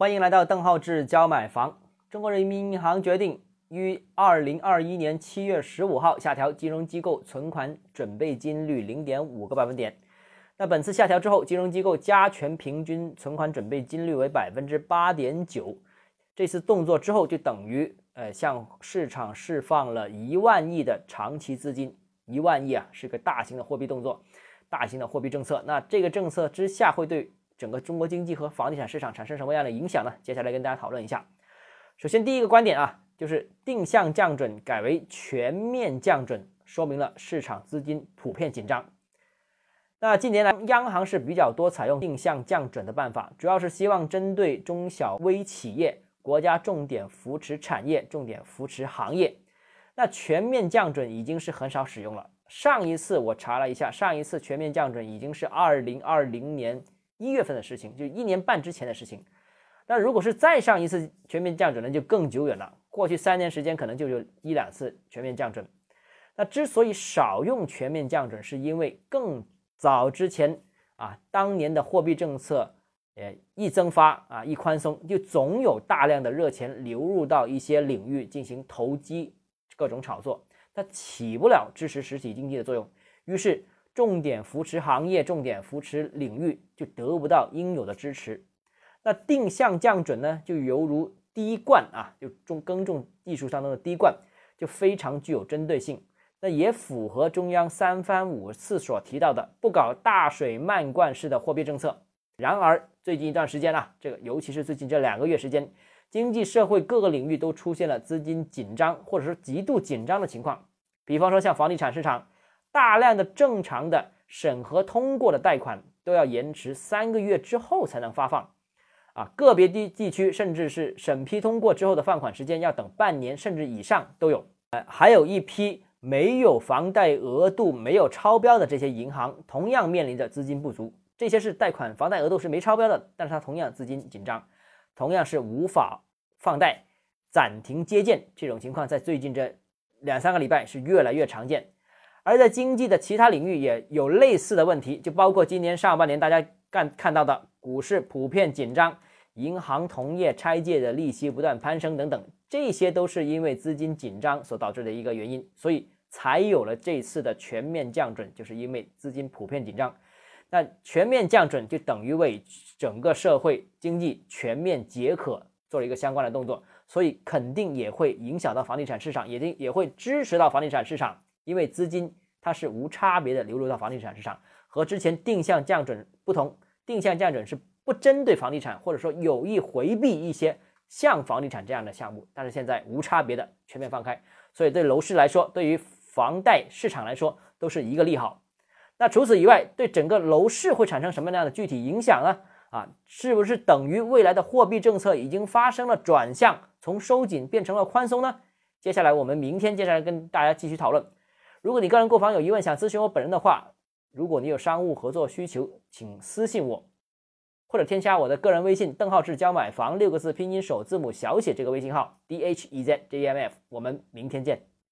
欢迎来到邓浩志教买房。中国人民银行决定于二零二一年七月十五号下调金融机构存款准备金率零点五个百分点。那本次下调之后，金融机构加权平均存款准备金率为百分之八点九。这次动作之后，就等于呃向市场释放了一万亿的长期资金。一万亿啊，是个大型的货币动作，大型的货币政策。那这个政策之下会对整个中国经济和房地产市场产生什么样的影响呢？接下来跟大家讨论一下。首先，第一个观点啊，就是定向降准改为全面降准，说明了市场资金普遍紧张。那近年来，央行是比较多采用定向降准的办法，主要是希望针对中小微企业，国家重点扶持产业，重点扶持行业。那全面降准已经是很少使用了。上一次我查了一下，上一次全面降准已经是二零二零年一月份的事情，就一年半之前的事情。那如果是再上一次全面降准，那就更久远了。过去三年时间可能就有一两次全面降准。那之所以少用全面降准，是因为更早之前啊，当年的货币政策，呃，一增发啊，一宽松，就总有大量的热钱流入到一些领域进行投机。各种炒作，它起不了支持实体经济的作用，于是重点扶持行业、重点扶持领域就得不到应有的支持。那定向降准呢，就犹如滴灌啊，就种耕种技术当中的滴灌，就非常具有针对性。那也符合中央三番五次所提到的不搞大水漫灌式的货币政策。然而最近一段时间啊，这个尤其是最近这两个月时间。经济社会各个领域都出现了资金紧张或者说极度紧张的情况，比方说像房地产市场，大量的正常的审核通过的贷款都要延迟三个月之后才能发放，啊，个别地地区甚至是审批通过之后的放款时间要等半年甚至以上都有。呃，还有一批没有房贷额度没有超标的这些银行，同样面临着资金不足。这些是贷款房贷额度是没超标的，但是它同样资金紧张。同样是无法放贷、暂停接见这种情况，在最近这两三个礼拜是越来越常见。而在经济的其他领域也有类似的问题，就包括今年上半年大家看看到的股市普遍紧张、银行同业拆借的利息不断攀升等等，这些都是因为资金紧张所导致的一个原因，所以才有了这次的全面降准，就是因为资金普遍紧张。那全面降准就等于为整个社会经济全面解渴做了一个相关的动作，所以肯定也会影响到房地产市场，也定也会支持到房地产市场，因为资金它是无差别的流入到房地产市场，和之前定向降准不同，定向降准是不针对房地产，或者说有意回避一些像房地产这样的项目，但是现在无差别的全面放开，所以对楼市来说，对于房贷市场来说都是一个利好。那除此以外，对整个楼市会产生什么样的具体影响呢？啊，是不是等于未来的货币政策已经发生了转向，从收紧变成了宽松呢？接下来我们明天接下来跟大家继续讨论。如果你个人购房有疑问，想咨询我本人的话，如果你有商务合作需求，请私信我，或者添加我的个人微信“邓浩志教买房”六个字拼音首字母小写这个微信号 d h e z j m f。我们明天见。